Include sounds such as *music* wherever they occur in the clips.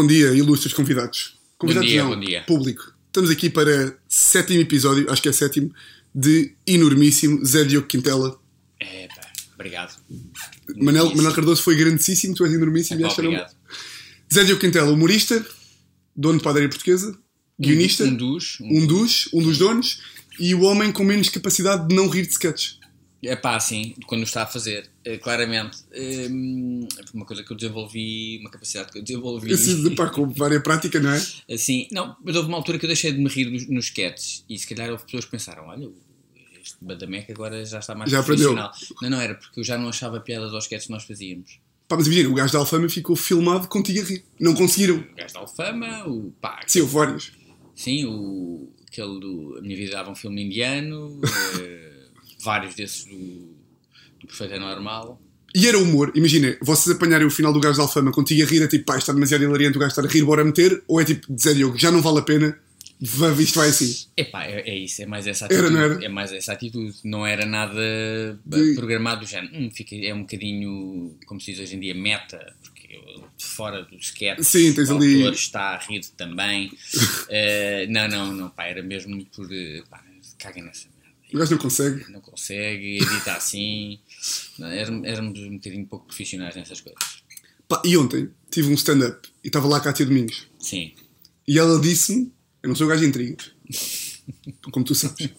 bom dia, ilustres convidados. Convidados dia, não, bom dia. público. Estamos aqui para sétimo episódio, acho que é sétimo, de enormíssimo Zé Diogo Quintela. É, pá, obrigado. Manel. Manel Cardoso foi grandíssimo, tu és enormíssimo. e era um- obrigado. Zé Diogo Quintela, humorista, dono de padaria portuguesa, guionista, Um dos. Um, um dos, um dos donos, e o homem com menos capacidade de não rir de sketches. É pá, sim, quando está a fazer, eh, claramente. Foi uma coisa que eu desenvolvi, uma capacidade que eu desenvolvi. Esse, pá, com várias prática, não é? Assim, não, mas houve uma altura que eu deixei de me rir nos, nos sketches e se calhar houve pessoas que pensaram: olha, este Badameca agora já está mais Já aprendeu. profissional. Não, não era porque eu já não achava piadas aos sketches que nós fazíamos. Pá, mas imagina, o gajo da Alfama ficou filmado contigo a rir. Não conseguiram. O gajo da Alfama, o pá, Sim, houve vários. Sim, o, aquele do A Minha Vida Dava um Filme Indiano, *laughs* vários desses do, do Perfeito é Normal. E era humor, imagina, vocês apanharem o final do gajo da Alfama contigo a rir, é tipo, pá, está demasiado hilariante o gajo estar a rir, bora meter, ou é tipo, Zé Diogo, já não vale a pena, isto vai assim. Epá, é, é isso, é mais essa Era, atitude. não era? É mais essa atitude. Não era nada De- programado do género. Hum, fica, é um bocadinho, como se diz hoje em dia, meta, porque fora do sketch Sim, tens o ali- autor está a rir também. *laughs* Eh, não, não, não, pá, era mesmo por. eh, Pá, caguem nessa. O gajo não consegue. não consegue, edita assim. *laughs* Não, éramos, éramos um bocadinho pouco profissionais nessas coisas. Pá, e ontem tive um stand-up e estava lá a Cátia Domingos Sim. e ela disse-me, eu não sou o gajo de intrigas, *laughs* como tu sabes.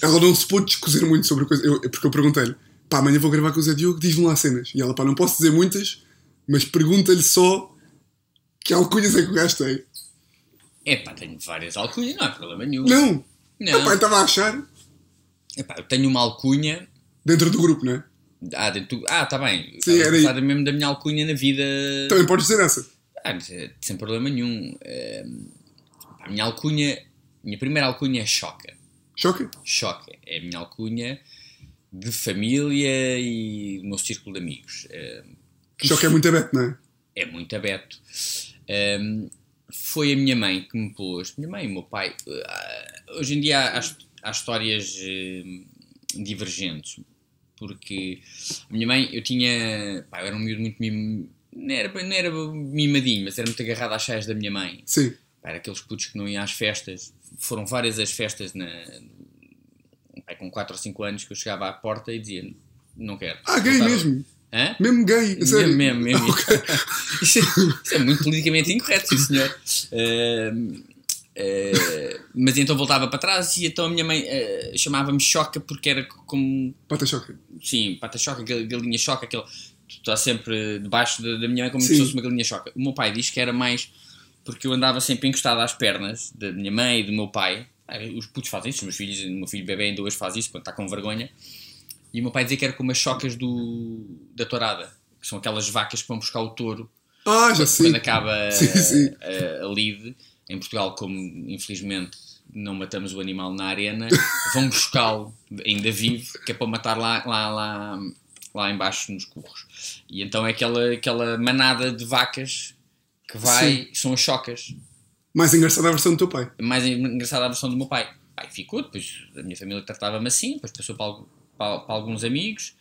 ela não se pôde discutir muito sobre a coisa, eu, porque eu perguntei-lhe, pá, amanhã vou gravar com o Zé Diogo, diz-me lá cenas. E ela, pá, não posso dizer muitas, mas pergunta-lhe só que alcunhas é que o gajo tem. Epá, tenho várias alcunhas, não há problema nenhum. Não! Não. Epá, eu estava a achar Epá, eu tenho uma alcunha. dentro do grupo, não é? Ah, dentro, do- ah tá bem. Sim, Estava a era aí. mesmo da minha alcunha na vida. Também podes dizer essa. Ah, é sem problema nenhum. Eh, a minha alcunha. Minha primeira alcunha é Choca. Choca? Choca. É a minha alcunha de família e do meu círculo de amigos. Eh, Choca é muito aberto, não é? é muito aberto. Ahm, foi a minha mãe que me pôs, minha mãe e o meu pai. ah, hoje em dia há, há- histórias eh, divergentes, porque a minha mãe, eu tinha. Pá, eu era um miúdo muito mim, não era, não era mimadinho, mas era muito agarrado às cheias da minha mãe. Sim. Pá, era aqueles putos que não iam às festas. Foram várias as festas na, pá, com 4 ou 5 anos que eu chegava à porta e dizia: Não quero. Ah, gay mesmo. Hã? Mesmo gay, a sério. Mesmo, mesmo, mesmo. Ok. *laughs* Isso, é, isso é muito politicamente incorreto, sim senhor. Ahm, ah, mas então voltava para trás e então a minha mãe ah, chamava-me Choca porque era como, Pata choca. sim, pata choca, gal- galinha choca, aquele, tu estás sempre debaixo da, da minha mãe como Sim. se fosse uma galinha choca. O meu pai diz que era mais porque eu andava sempre encostado às pernas da minha mãe e do meu pai. Os putos fazem isso, os meus filhos, o meu filho bebê ainda hoje faz isso quando está com vergonha. E o meu pai dizia que era como as chocas do, da tourada, que são aquelas vacas que vão buscar o touro Ah, já sei. quando acaba *laughs* Sim, sim. A, a lide, em Portugal, como infelizmente não matamos o animal na arena, *laughs* vão buscá-lo ainda vivo, que é para matar lá, lá, lá, lá embaixo nos curros. E então é aquela, aquela manada de vacas que vai, são as chocas. Mais engraçada a versão do teu pai. A mais engraçada a versão do meu pai. Pai ficou, depois a minha família tratava-me assim, depois passou para, algu- para- para alguns amigos.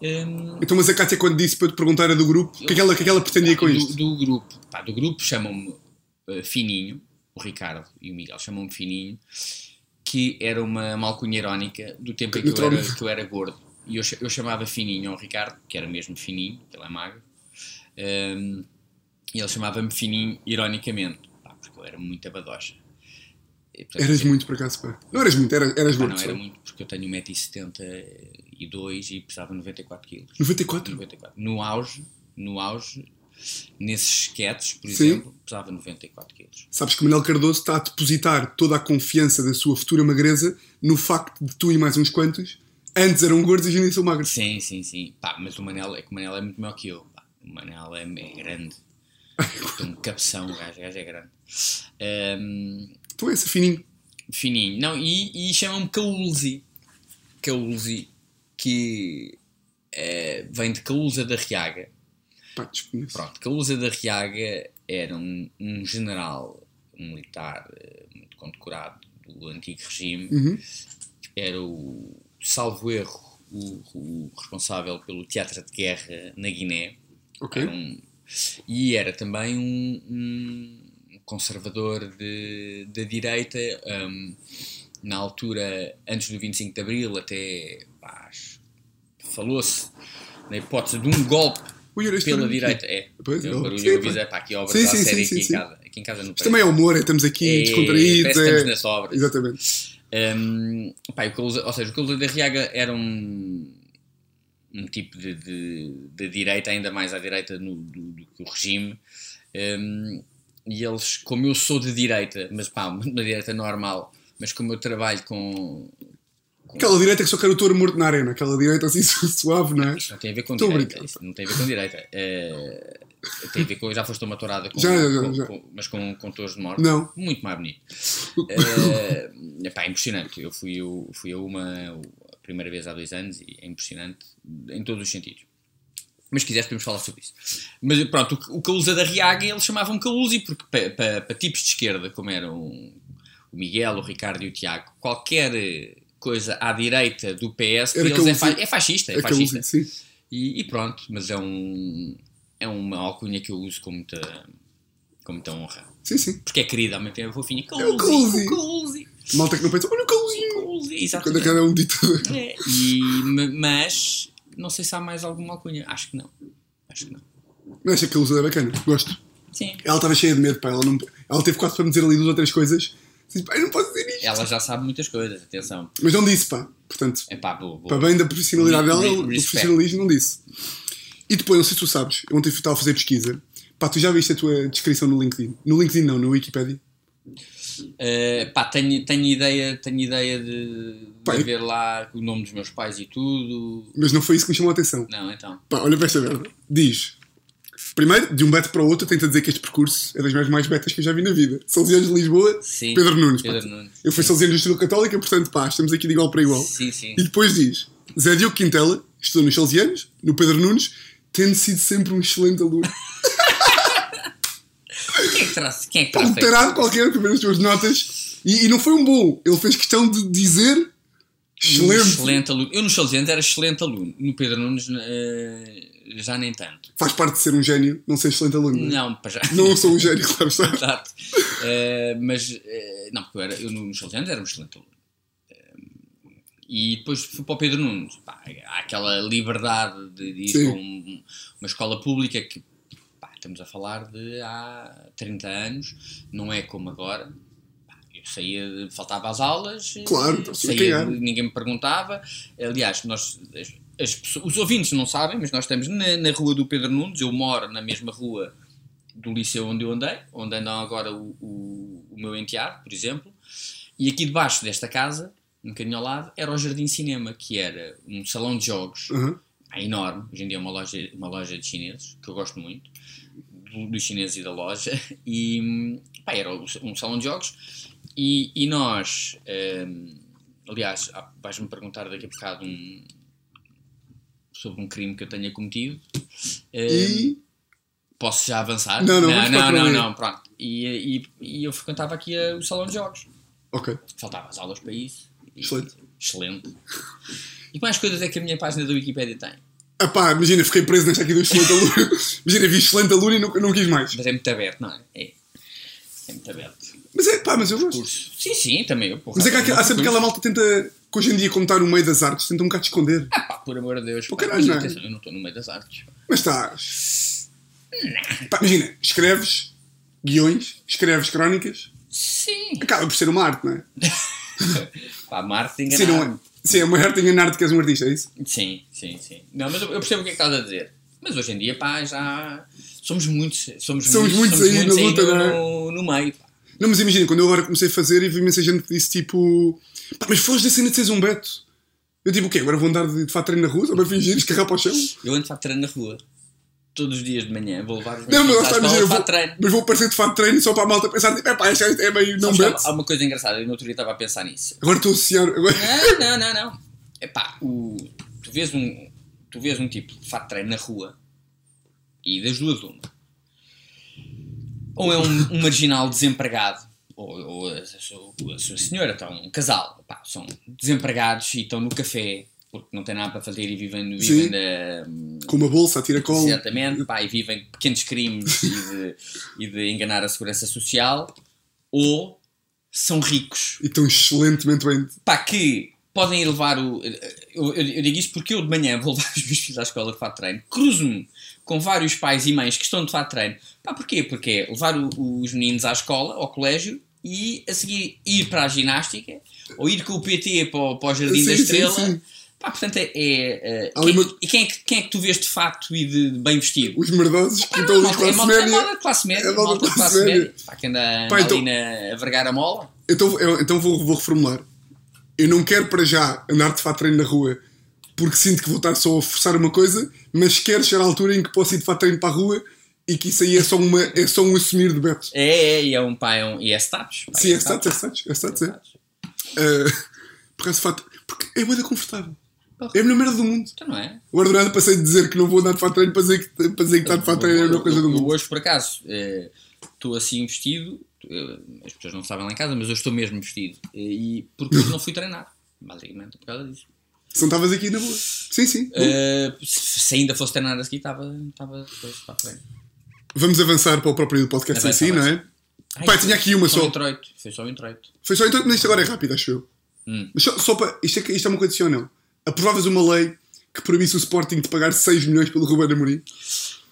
Hum, Então, mas a Cátia, quando disse para eu te perguntar era do grupo, o que é que ela, que é que ela pretendia com do, isto? do grupo, pá, do grupo chamam-me eh, Fininho, o Ricardo e o Miguel chamam-me Fininho, que era uma, uma alcunha irónica do tempo em que eu, era, que eu era gordo. E eu, eu chamava Fininho ao Ricardo, que era mesmo fininho, que ele é magro, Ehm, e ele chamava-me Fininho ironicamente, pá, porque eu era muito abadocha. E, portanto, Eras eu- muito por acaso, pá. Não eras muito, eras, eras gordo. não era só. muito, porque eu tenho 1,72m e pesava 94 kg. 94? 94. No auge, no auge, nesses sketches, por Sim. exemplo, pesava 94 quilos. Sabes que Manuel Cardoso está a depositar toda a confiança da sua futura magreza no facto de tu e mais uns quantos antes eram gordos e hoje são magros. Sim, sim, sim. Pá, mas o Manel, é que o Manel é muito maior que eu. Pá. O Manel é, é grande. *laughs* Tem um cabeção, o gajo, o gajo é grande. Ahm, Tu és fininho. fininho. Não, e, e chamam-me Caulzi. Caulzi, que eh, vem de Caúza da Riaga. Pá, desconheço. Pronto, Caúza da Riaga era um, um general militar eh, muito condecorado do antigo regime. Uhum. Era o, salvo erro, o, o responsável pelo teatro de guerra na Guiné. Ok. Era um- E era também um, um conservador de, de direita, um, na altura, antes do 25 de Abril, até falou-se na hipótese de um golpe pela direita. aqui. É, Pois, é um oh, barulho, sim, eu pá. aqui obras Sim, à sim, série sim, aqui, sim, em casa, aqui em casa no Isto também é humor, é, estamos aqui É, descontraídos. que estamos É... nas obras. Exatamente. Um, pá, o Cousa- ou seja, o Cousa da Riaga era um, um tipo de, de, de direita, ainda mais à direita no, do, do que o regime. Um, e eles, como eu sou de direita, mas pá, uma direita normal, mas como eu trabalho com. Aquela direita que só quer o touro morto na arena, aquela direita assim *laughs* suave, não é? Isto não tem a ver com Estou direita. Isto não tem a ver com direita. É, tem a ver com. Já foste uma tourada com. Já, já, com- já. com- mas com, com touros de morte. Não. Muito mais bonito. *laughs* É, é impressionante. Eu fui, eu fui a uma a primeira vez há dois anos e é impressionante em todos os sentidos. Mas se quiseres podemos falar sobre isso. Mas pronto, o, o Calusa da Riaga eles chamavam Calusi porque para pa, pa tipos de esquerda, como eram o Miguel, o Ricardo e o Tiago, qualquer coisa à direita do PS para eles é, Calusi. fa- é fascista. É Aquele, fascista. sim. E, e pronto, mas é um é uma alcunha que eu uso com muita, com muita honra. Sim, sim. Porque é querida, ao mesmo tempo é fofinha. É o Calusi. o Calusi. Malta que não pensa, olha o. Calusi, Quando exatamente. a cara é um ditador. É, e, ma- mas não sei se há mais alguma alcunha. Acho que não. Acho que não. Mas acho que a é bacana, gosto. Sim. Ela estava cheia de medo, pá. Ela, não... ela teve quase para me dizer ali duas ou três coisas. Disse, pá, eu não posso dizer isto. Ela já sabe muitas coisas, atenção. Mas não disse, pá. Portanto, É pá, boa, boa. para bem da profissionalidade dela, respect. profissionalismo, não disse. E depois, não sei se tu sabes, eu ontem estava a fazer pesquisa. Pá, tu já viste a tua descrição no LinkedIn? No LinkedIn não, no Wikipedia. Uh, pá, tenho, tenho ideia, tenho ideia de, de Pá, ver lá o nome dos meus pais e tudo. Mas não foi isso que me chamou a atenção. Não, então. Pá, olha para esta merda. Diz. Primeiro, de um beto para o outro, tenta dizer que este percurso é das mais mais betas que eu já vi na vida. Salesianos de Lisboa, Sim. Pedro Nunes. Pedro Nunes. Eu fui Salesiano de Estrela Católica, portanto, pá, estamos aqui de igual para igual. Sim, sim. E depois diz: Zé Diogo Quintela, estudou nos Salesianos, no Pedro Nunes, tendo sido sempre um excelente aluno. *laughs* Quem é que traz, quem é que um tarado qualquer que ver as suas notas. E, e não foi um bom. Ele fez questão de dizer excelente. excelente aluno. Eu nos Salesianos era excelente aluno. No Pedro Nunes eh, já nem tanto. Faz parte de ser um gênio, não ser excelente aluno. Não, é? Para já. não sou um gênio, claro está. Exato. Eh, mas, eh, não, porque eu, era, eu nos Salesianos era um excelente aluno. E depois fui para o Pedro Nunes. Pá, há aquela liberdade de, de ir Sim. para um- uma escola pública que estamos a falar de há 30 anos, não é como agora. Eu saía, faltava às aulas, Claro, saía, ninguém me perguntava. Aliás, nós, as- as os ouvintes não sabem, mas nós estamos na, na rua do Pedro Nunes, eu moro na mesma rua do liceu onde eu andei, onde andam agora o, o, o meu enteado, por exemplo, e aqui debaixo desta casa, um bocadinho ao lado, era o Jardim Cinema, que era um salão de jogos é enorme, hoje em dia é uma loja, uma loja de chineses, que eu gosto muito, dos chineses e da loja, e pá, era um salão de jogos, e, e nós, hum, aliás, vais-me perguntar daqui a bocado um, sobre um crime que eu tenha cometido. Hum, E. Posso já avançar? Não, não, não, não, não, cronologia. pronto. E, e, e eu frequentava aqui a- o salão de jogos. Ok. Faltava as aulas para isso. E- Excelente. Excelente. E quais coisas é que a minha página da Wikipédia tem? Ah pá, imagina, fiquei preso nesta aqui do excelente aluno. *laughs* imagina, vi excelente aluno e não, não quis mais. Mas é muito aberto, não é? É, é muito aberto. Mas é, pá, mas eu gosto. Sim, sim, também eu. Porra, Mas é que há, há sempre aquela malta que tenta, que hoje em dia, como está no meio das artes, tenta um bocado esconder. Ah, pá, por amor de Deus. Pô, pá, caralho, mas não é? atenção, eu não estou no meio das artes. Mas estás. Pá, imagina, escreves guiões, escreves crónicas, Sim. acaba por ser uma arte, não é? *laughs* Pá, marketing Sim, não é? Sim, é uma arte enganar-te que és um artista, é isso? Sim, sim, sim. Não, mas eu percebo o que é que estás a dizer. Mas hoje em dia, pá, já. Somos muitos. Somos, Somos muitos aí na luta, no, não é? no, no meio. Pá. Não, mas imagina, quando eu agora comecei a fazer e vi imensa gente que disse tipo. Pá, mas foste da cena de seres um Beto. Eu tipo, o quê? Agora vou andar de, de fato treino na rua só para fingir escarrar para o chão? Eu ando de fato treino na rua. Todos os dias de manhã. Vou levar os meus Não, mas à escola de vou, treino. mas vou aparecer de fato treino só para a malta pensar, tipo, é pá, este gajo é meio não Beto. há, uma coisa engraçada, eu no outro dia estava a pensar nisso. Agora estou a associar. Agora... Não, não, não, não. Epá, o, tu, vês um, tu vês um tipo de fato de treino na rua e das duas uma. Ou é um, um marginal desempregado, ou, ou a, sua, a sua senhora, então, um casal, epá, são desempregados e estão no café porque não têm nada para fazer e vivem, Sim. vivem da. Com uma bolsa, a tiracolo. Exatamente, pá, e vivem pequenos crimes e de, e de enganar a segurança social, ou são ricos, E estão excelentemente bem. pá, que podem ir levar o. Eu, eu- eu digo isto porque eu de manhã vou *laughs* levar os meus filhos à escola de fato de treino, cruzo-me com vários pais e mães que estão de fato de treino. Pá, porquê? Porque é levar o- os meninos à escola, ao colégio, e a seguir ir para a ginástica, ou ir com o PT para o, para o Jardim da Sim, sim, Estrela. sim. Pá, portanto, é. é, é, quem, uma- E quem é, que, quem é que tu vês de fato e de, de bem vestido? Os merdosos que Ah, estão ali de é classe malta- é média. malta de classe média. É malta de de classe média. média. Pá, que anda, Pá, então- a vergar a mola. Então, eu- então vou, vou reformular. Eu não quero para já andar de fato treino na rua porque sinto que vou estar só a forçar uma coisa, mas quero chegar à altura em que posso ir de fato treino para a rua e que isso aí é só, uma, é só um assumir de Beto. É, é, e é um pá, é um, e é status. pá, Sim, é status, é status, é status, é. status. Uh, por de fato, porque é muito confortável. É a melhor merda do mundo. Então não é? Agora do nada passei de dizer que não vou andar de fato treino para dizer que, para dizer que estar de fato treino é a melhor coisa do Eu- eu mundo. hoje, por acaso, eh, estou assim vestido. eh, As pessoas não sabem lá em casa, mas eu estou mesmo vestido. eh, E porque hoje não fui treinar. Basicamente, por causa disso. Se não estavas aqui na boa. Sim, sim. Eh, se ainda fosse treinar a seguir, estava estava depois para treino. Vamos avançar para o próprio podcast em Avança, si, não é? Ai, Pai, tinha aqui uma só só. um introito. Foi só um introito. Foi só então, isto agora é rápido, acho eu. Hum. Mas só, só para. Isto é, isto é uma condição, não. Aprovavas uma lei que proibisse o Sporting de pagar 6 milhões pelo Ruben Amorim?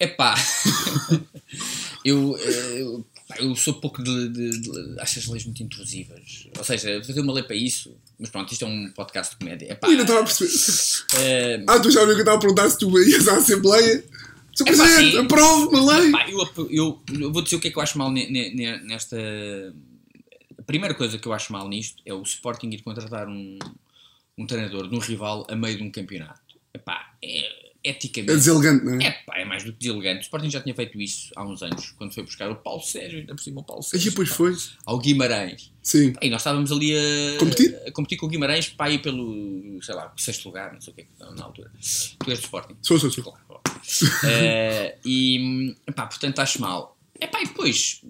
Epá, *laughs* eu, eh, eu, pá, eu sou pouco de, de, de. Acho as leis muito intrusivas. Ou seja, fazer uma lei para isso. Mas pronto, isto é um podcast de comédia. Epá, Ui, não estava a perceber. eh, Ah, tu já viu que eu estava a perguntar se tu ias à Assembleia? Sr. Pá, Presidente, sim. aprove uma lei! pá, eu, eu, eu vou dizer o que é que eu acho mal ne- ne- ne- nesta. A primeira coisa que eu acho mal nisto é o Sporting ir contratar um, um treinador de um rival a meio de um campeonato. Epá, é eticamente. É deselegante, não é? É pá, é mais do que deselegante. O Sporting já tinha feito isso há uns anos, quando foi buscar o Paulo Sérgio, ainda por cima o Paulo Sérgio. Aí depois pá, foi. Ao Guimarães. Sim. Pá, E nós estávamos ali a Competir? a competir com o Guimarães para ir pelo, sei lá, sexto lugar, não sei o que, na altura. Tu és do Sporting. Sou, sou, sou. Claro. *laughs* Eh, e, pá, portanto acho mal. Epá, e depois,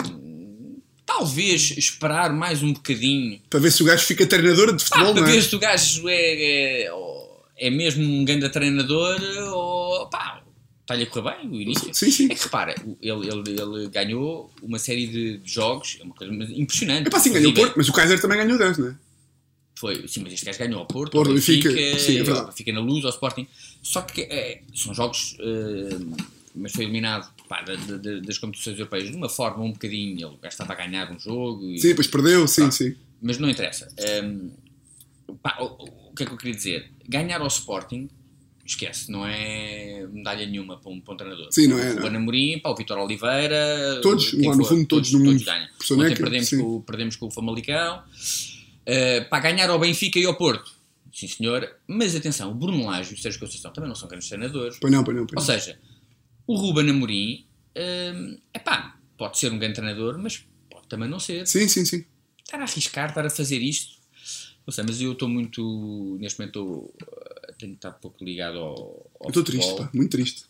talvez esperar mais um bocadinho Para ver se o gajo fica treinador de futebol, para não é? ver se o gajo é, é, ou é mesmo um grande treinador ou pá, está-lhe a correr bem o início. Sim, sim. É que repara, ele, ele, ele ganhou uma série de jogos, é uma coisa impressionante. É pá, sim, ganhou o Porto, mas o Kaiser também ganhou 10, não é? Foi, sim, mas este gajo ganhou ao Porto, Porto, ao Benfica, Benfica, sim, é verdade. Benfica na luz, ao Sporting. Só que é, são jogos, eh, mas foi eliminado pá, da- da- da- das competições europeias de uma forma um bocadinho. Ele estava a ganhar um jogo. E, Sim, depois perdeu, sim, Pá. sim. mas não interessa. Hum, pá, o, o- que é que eu queria dizer? Ganhar ao Sporting, esquece, não é medalha nenhuma para um, para um treinador. Sim, não é, O é. Ruben Amorim, pá, o Vitor Oliveira, Todos, lá no fundo, todos no mundo. ganham. Por Ontem perdemos sim. com, o- perdemos com o Famalicão. Uh, para ganhar ao Benfica e ao Porto. Sim, senhor. Mas atenção, o Bruno Lage e o Sérgio Conceição também não são grandes treinadores. Pois não, pois não, pois Ou não. seja, o Ruben Amorim, é pá, pode ser um grande treinador, mas pode também não ser Sim, sim, sim. estar a arriscar, estar a fazer isto. Não sei, mas eu estou muito. Neste momento estou, eh, tenho estado pouco ligado ao. ao Eu estou triste, pá, muito triste.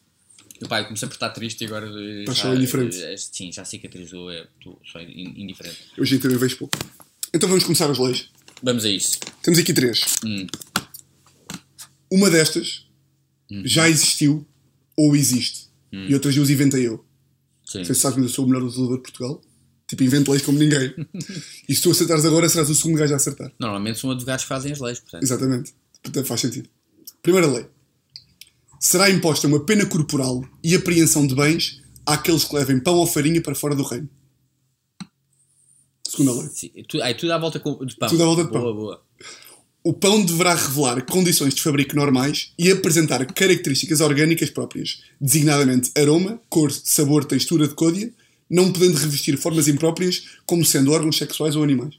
Eu, pá, eu comecei por estar triste e agora. eh, só indiferente. eh, Sim, já cicatrizou, é, estou só in- indiferente. Hoje também vejo pouco. Então vamos começar as leis. Vamos a isso. Temos aqui três. Hum. Uma destas Uhum. já existiu ou existe. Hum. E outras duas inventei eu. Sim. Se sabes, mas eu sou o melhor legislador de Portugal. Tipo, invento leis como ninguém. *laughs* e se tu acertares agora, serás o segundo gajo a acertar. Normalmente são advogados que fazem as leis, portanto. Exatamente. Portanto, faz sentido. Primeira lei. Será imposta uma pena corporal e apreensão de bens àqueles que levem pão ou farinha para fora do reino. Segunda lei. Sim, tu, ai, tudo à volta com- de pão. Tudo à volta de pão. Boa, boa. O pão deverá revelar condições de fabrico normais e apresentar características orgânicas próprias, designadamente aroma, cor, sabor, textura de côdea, não podendo revestir formas impróprias como sendo órgãos sexuais ou animais.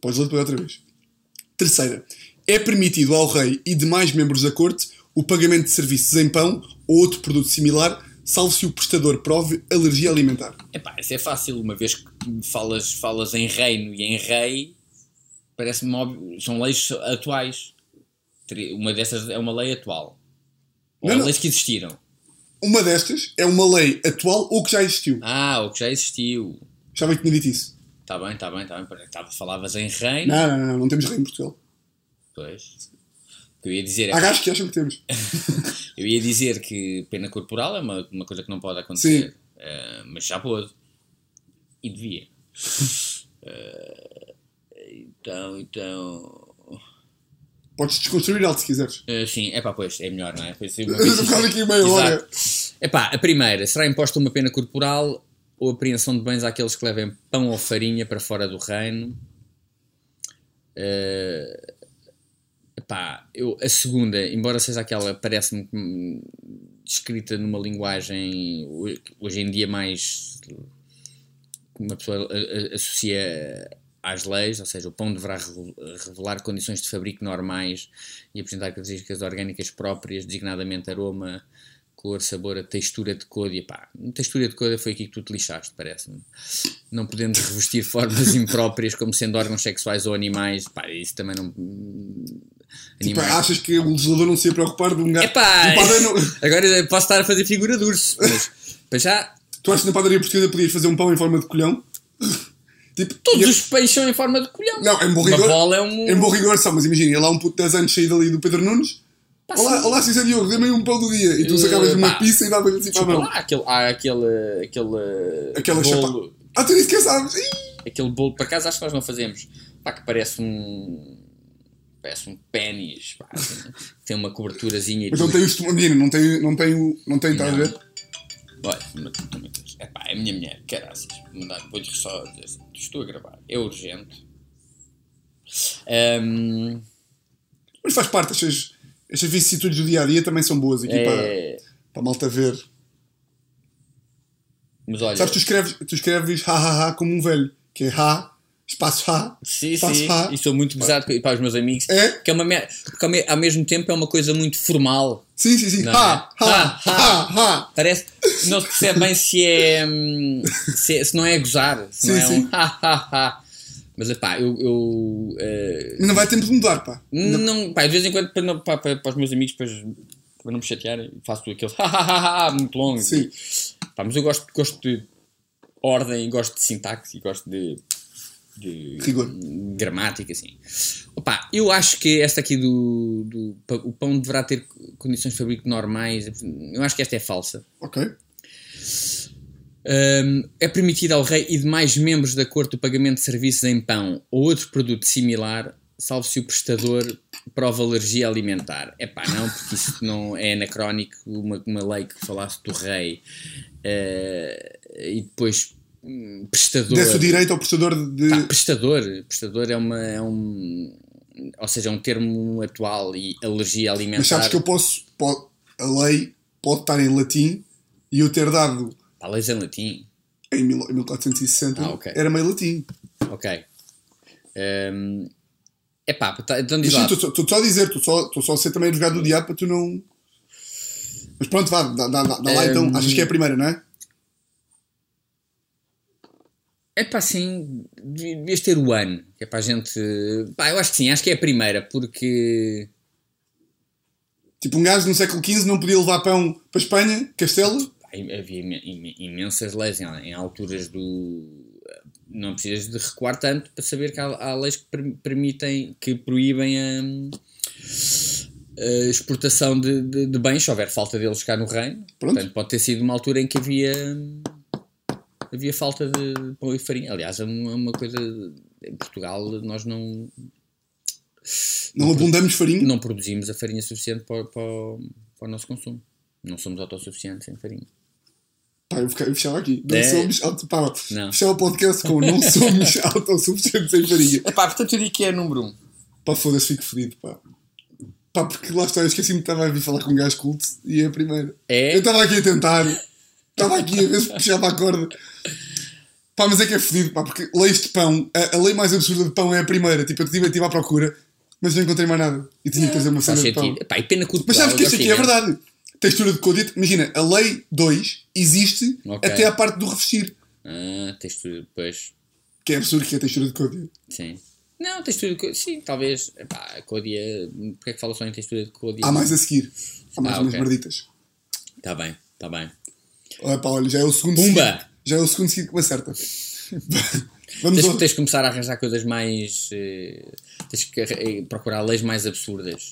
Podes ler depois outra vez. Terceira. É permitido ao rei e demais membros da corte o pagamento de serviços em pão ou outro produto similar, salvo se o prestador prove alergia alimentar. Epá, isso é fácil, uma vez que falas, falas em reino e em rei, parece-me óbvio, são leis atuais. Uma dessas é uma lei atual. Ou Não, não. leis que existiram. Uma destas é uma lei atual ou que já existiu. Ah, o que já existiu. Já bem que tinha dito isso. Está bem, está bem, está bem. Peraí, Tava, falavas em reino. Não, não, não, não temos rei em Portugal. Pois. Eu ia dizer, é Há gajos que acham que temos. *laughs* eu ia dizer que pena corporal é uma, uma coisa que não pode acontecer, eh, mas já pôde. E devia. *laughs* Eh, então, então. Podes desconstruir algo se quiseres. eh, sim, é pá, pois, é melhor, não é? Pois, *laughs* ficando aqui meia hora. Epá, a primeira, será imposta uma pena corporal ou apreensão de bens àqueles que levem pão ou farinha para fora do reino? Eh, epá, eu, a segunda, embora seja aquela, parece-me hum, escrita numa linguagem ho- hoje em dia mais uma pessoa a- associa às leis, ou seja, o pão deverá revel- revelar condições de fabrico normais e apresentar características orgânicas próprias, designadamente aroma, cor, sabor, a textura de cor. E pá, textura de cor foi aqui que tu te lixaste, parece-me. Não podendo revestir *laughs* formas impróprias como sendo órgãos sexuais ou animais, pá, isso também não. Tipo, achas que o legislador não se ia preocupar de um gajo. Epá, não- *laughs* agora posso estar a fazer figura de urso, mas para já Tu achas que na padaria portuguesa podias fazer um pão em forma de colhão? Tipo, todos os peixes são em forma de colhão. Não, em bom Uma rigor. bola é um. Em bom rigor só, mas imagina, ia lá um puto de 10 anos saído ali do Pedro Nunes. Pá, Olá, olá, Cícero Diogo, dê-me um pão do dia. E tu Eh, sacavas uma pizza e davas assim para a mão. lá, aquele, há aquele, aquele Aquela bolo, chapa. Ah, tu disse que sabes. Aquele bolo, por acaso acho que nós não fazemos, pá, que parece um, parece um pênis, pá, assim, tem uma coberturazinha Mas não tem os imagina, não tem, não tem o. Não tem, estás a ver? Olha, é pá, é a minha mulher, caraças, vou-lhe só dizer assim, estou a gravar, é urgente. Ahm, Mas faz parte, estas, estas vicissitudes do dia a dia também são boas aqui para, é, para a malta ver. mas olha, Sabes, tu escreves, tu escreves ha ha ha como um velho, que é ha, espaço ha, sim, espaço sim, ha. e sou muito pesado para os meus amigos, É? que é uma mer- porque ao me- ao mesmo tempo é uma coisa muito formal. Sim, sim, sim. Não Ha, é? ha, Ha, ha, ha. Parece. Não se percebe bem se é. hum, Se, é- se não é gozar. Se Sim, não é sim. um. Ha, ha, ha. Mas pá, eu. eu Mas não vai tempo de mudar, pá. não, pá, de vez em quando, para, não- para, para, para os meus amigos, depois, para não me chatearem, faço aquele. Ha, ha, ha, ha, muito longo. Sim. Pá, mas eu gosto, gosto de ordem, gosto de sintaxe e gosto de. De Rigor. gramática, assim. Opa, eu acho que esta aqui do, do. O pão deverá ter condições de fabrico normais. Eu acho que esta é falsa. Ok. Um, é permitido ao rei e demais membros da corte o pagamento de serviços em pão ou outro produto similar, salvo se o prestador prova alergia alimentar. É pá, não, porque isso não é anacrónico, uma, uma lei que falasse do rei eh, e depois prestador. Desse o direito ao prestador de. Pá, prestador, prestador é, uma, é um. Ou seja, é um termo atual e alergia alimentar. Mas sabes que eu posso. pode- a lei pode estar em latim e eu ter dado Pá, leis em latim. em mil- em 1460 Ah, ok. era meio latim. Ok. Um, epá, tá- então diz lá. estou só a dizer, estou só, só a ser também advogado do diabo para tu não. Mas pronto, vá, dá, dá, dá, dá lá Ehm, então. Achas que é a primeira, não é? É pá, sim, devi- devias ter o ano. Que é para a gente. Pá, eu acho que sim, acho que é a primeira, porque. Tipo, um gajo no século XV não podia levar pão para Espanha, Castelo. pá, havia imen- imen- imensas leis em, alturas do. Não precisas de recuar tanto para saber que há, há leis que per- permitem, que proíbem a, a exportação de, de, de bens, se houver falta deles cá no reino. Pronto. Portanto, pode ter sido uma altura em que havia. Havia falta de pão e farinha. Aliás, é uma, uma coisa. Em Portugal, nós não, Não abundamos farinha. não produzimos a farinha suficiente para, para, para o nosso consumo. Não somos autossuficientes em farinha. Pá, eu, fica- eu fechava aqui. Não É. somos. auto- Pá, Não. fechava o podcast com não *laughs* somos autossuficientes em farinha. É pá, portanto eu digo que é número 1. Um. Pá, foda-se, fico fedido, pá. Pá, porque lá está, eu esqueci-me que estava a vir falar com um gajo culto e é a primeira. É? Eu estava aqui a tentar. Estava aqui a ver se puxava a corda. Pá, mas é que é fedido, pá, porque leis de pão, a, a lei mais absurda de pão é a primeira. Tipo, eu estive, à procura, mas não encontrei mais nada. E tinha que fazer uma cena de pão. Epá, e pena corporal. Mas sabes que isto aqui é verdade. Textura de código. Imagina, a lei 2 existe Ok. até à parte do revestir. Ah, textura, pois. Que é absurdo que é a textura de código. Sim. Não, textura de códia. Sim, talvez. Epá, a códia. Porquê é que fala só em textura de códia? Há mais a seguir. Há mais Ah, umas ok. merditas. Está bem, está bem. Olha, pá, olha, já é o segundo Pumba! seguido- Já é o segundo seguido que me acerta. *laughs* Vamos Tens, tens que começar a arranjar coisas mais. eh, tens que eh, procurar leis mais absurdas.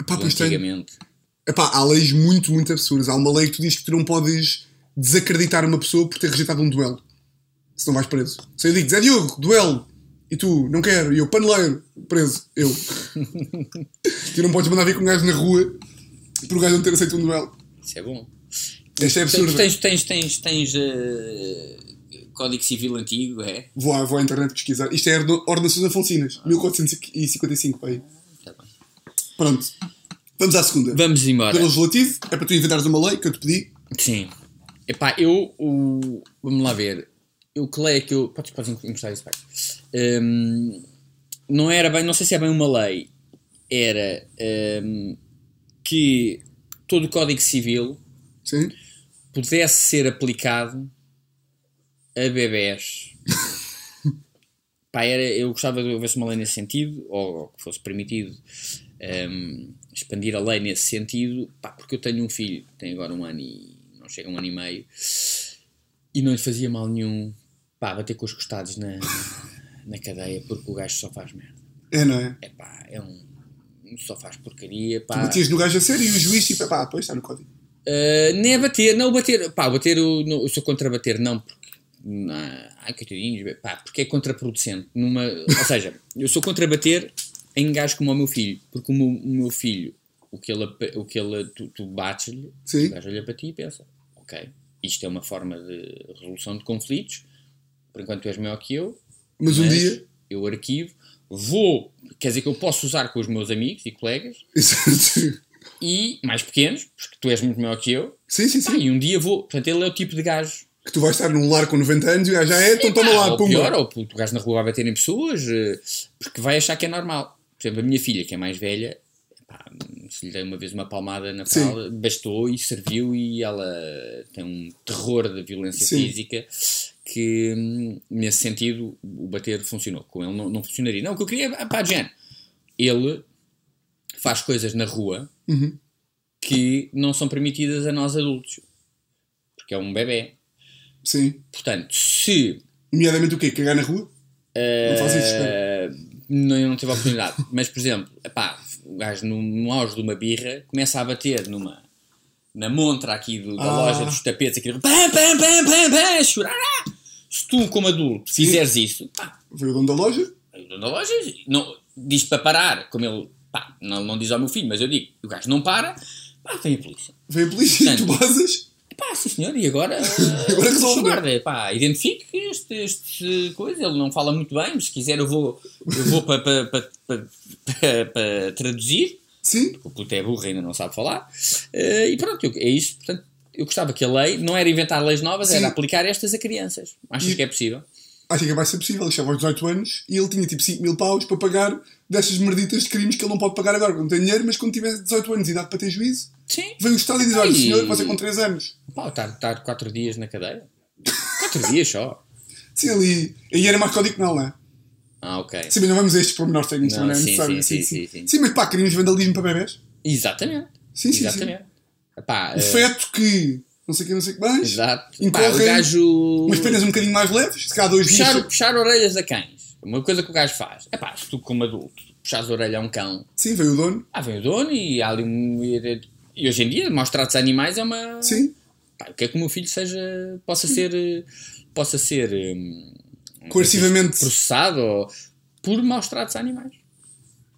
Epá, pois tem. antigamente. Epá, há leis muito, muito absurdas. Há uma lei que tu dizes que tu não podes desacreditar uma pessoa por ter rejeitado um duelo. Se não vais preso. Se eu digo, Zé Diogo, duelo. E tu, não quero. E eu, paneleiro, preso. Eu. *laughs* tu não podes mandar vir com um gajo na rua por o gajo não ter aceito um duelo. Isso é bom. Isto é absurdo. Tens, tens, tens, tens eh, Código Civil antigo, é? Vou, à, vou à internet pesquisar. Isto é Ordenações Afonsinas, 1455. Pá, aí. Tá bem. Pronto. Vamos à segunda. Vamos embora. Pelo legislativo, é para tu inventares uma lei que eu te pedi. Sim. Epá, eu. O... Vamos lá ver. Eu que lei é que eu. Podes, podes encostar isso, pai. Hum, não era bem. Não sei se é bem uma lei. Era. hum, que todo o Código Civil Sim. Pudesse ser aplicado a bebés. *laughs* Pá, era, eu gostava de houvesse uma lei nesse sentido, ou, que fosse permitido hum, expandir a lei nesse sentido, pá, porque eu tenho um filho, tem agora um ano e não chega um ano e meio, e não lhe fazia mal nenhum pá, bater com os costados na, na cadeia, porque o gajo só faz merda. É, não é? É pá, é um. só faz porcaria, Tu pá. batias no gajo a sério e o juiz, tipo, pá, depois está no código. Uh, nem a bater, não bater, pá, bater, eu, não, eu sou contra bater, não, porque, não, ai, coitadinhos, pá, porque é contraproducente, numa, ou seja, *laughs* eu sou contra bater em gajos como o meu filho, porque o meu, o meu filho, o que ele, o que ele, tu, tu bates-lhe, o gajo olha para ti e pensa, ok, isto é uma forma de resolução de conflitos, por enquanto tu és maior que eu, Mas um mas dia. eu arquivo, vou, quer dizer que eu posso usar com os meus amigos e colegas, Exato. E mais pequenos, porque tu és muito maior que eu, Sim, sim, Pá, sim. e um dia vou. Portanto, ele é o tipo de gajo. Que tu vais estar num lar com 90 anos e já é, então toma Ah, lá, ou pumba. pior, ou o gajo na rua vai bater em pessoas, eh, porque vai achar que é normal. Por exemplo, a minha filha, que é mais velha, pá, se lhe dei uma vez uma palmada na fralda, bastou e serviu, e ela tem um terror da violência Sim. física que, hum, nesse sentido, o bater funcionou. Com ele não, não funcionaria. Não, o que eu queria é, pá, Jen, ele faz coisas na rua Uhum. que não são permitidas a nós adultos, porque é um bebê. Sim. Portanto, se Nomeadamente o quê? Cagar na rua? Não faz isso, eh, não, eu não tive a oportunidade, *laughs* mas por exemplo, epá, o gajo no, no auge de uma birra começa a bater numa na montra aqui do- da Ah. loja dos tapetes, aqui, pam, pam, pam, pam, pam, chorar. Se tu, como adulto, fizeres isso, pá, Veio o dono da loja? o dono da loja não, diz para parar, como ele, pá, não, não diz ao meu filho, mas eu digo, o gajo não para, pá, vem a polícia. Veio a polícia e tu basas. Pá, sim senhor, e agora, *laughs* Agora resolve, deixa guarda, pá, identifique este, este coisa, ele não fala muito bem, mas se quiser eu vou, eu vou para pa, pa, pa, traduzir, Sim. o puto é burro ainda não sabe falar, Eh, e pronto, eu- é isso, portanto, eu gostava que a lei não era inventar leis novas, Sim. era aplicar estas a crianças. Achas E- que é possível? Acho que vai ser possível. Ele chegava aos 18 anos e ele tinha tipo 5 mil paus para pagar dessas merditas de crimes que ele não pode pagar agora, porque não tem dinheiro, mas quando tiver 18 anos e idade para ter juízo, Sim. vem o Estado e diz: olha, senhor, você com 3 anos. Pá, estar, estar quatro dias na cadeia? Quatro dias só? Sim, ali. Aí era mais código penal, não é? Ah, ok. Sim, mas não vamos a estes pormenores técnicos, Não, não, é sim, necessário. sim, sim, sim, sim. mas pá, crimes de vandalismo para bebés. Exatamente. Sim, sim, sim. Exatamente. Epá, O eh, feto que não sei o que, não sei o que mais. Exato. Pá, Incorre o gajo. Umas penas um bocadinho mais leves, se calhar dois Puxar, dias. puxar orelhas a cães. Uma coisa que o gajo faz. É pá, se tu como adulto puxares a orelha a um cão, Sim, veio o dono. ah, vem o dono e há ali um. E hoje em dia, a animais é uma. Sim, Pá, o que é que o meu filho seja. possa ser. possa ser. hum, coercivamente. processado ou, por maus tratos a animais.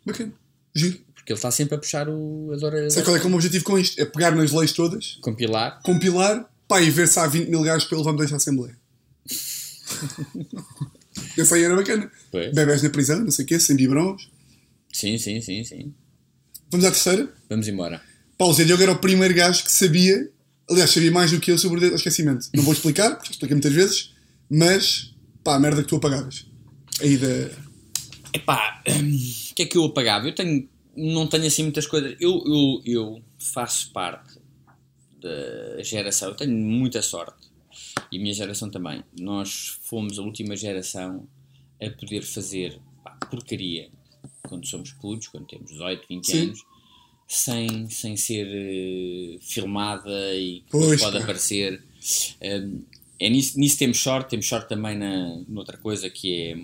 Bacana. Giro. Porque ele está sempre a puxar o, as orelhas. Sei qual é que é o meu objetivo com isto? É pegar nas leis todas, Compilar. compilar, pá, e ver se há 20 mil gajos para ele levar-me deixar a Assembleia. *laughs* Esse aí era bacana. Pois. Bebés na prisão, não sei o quê, sem biberons. Sim, sim, sim, sim. Vamos à terceira. Vamos embora. Paulo Zé Diogo era o primeiro gajo que sabia, aliás, sabia mais do que eu sobre o esquecimento. Não vou explicar, porque já expliquei muitas vezes, mas pá, a merda que tu apagavas. Aí da. Epá, o que é que eu apagava? Eu tenho, não tenho assim muitas coisas. Eu, eu, eu faço parte da geração, eu tenho muita sorte, e a minha geração também. Nós fomos a última geração a poder fazer pá, porcaria quando somos putos, quando temos 18, 20 Sim. anos, sem, sem ser eh, filmada e Pois, pode pá. aparecer. Um, é nisso, nisso temos sorte, temos sorte também na, noutra coisa que é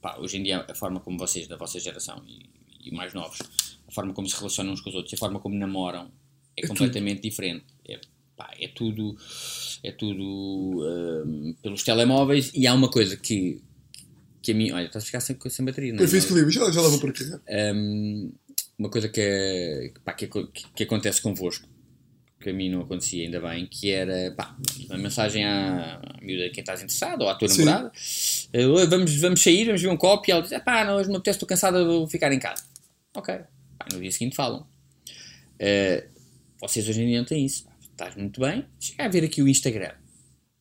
pá, hoje em dia a forma como vocês da vossa geração e, e mais novos, a forma como se relacionam uns com os outros, a forma como namoram é, É completamente diferente. É, pá, é tudo, é tudo hum, pelos telemóveis e há uma coisa que, que a mim. Olha, estás a ficar sem, sem bateria, não é? Eu fiz já, já lá vou para carregar. Um, uma coisa que, é- pá, que, que- acontece convosco, que a mim não acontecia ainda bem, que era pá, uma mensagem à, à miúda quem estás interessado ou à tua Sim. namorada, eh, "Oi, vamos, vamos sair, vamos ver um copo, e ela diz: "Ah, pá, não, hoje me apetece, estou cansada, vou ficar em casa. Ok. Pá, no dia seguinte falam. Eh, vocês hoje em dia não têm isso. Estás muito bem, chega a ver aqui o Instagram.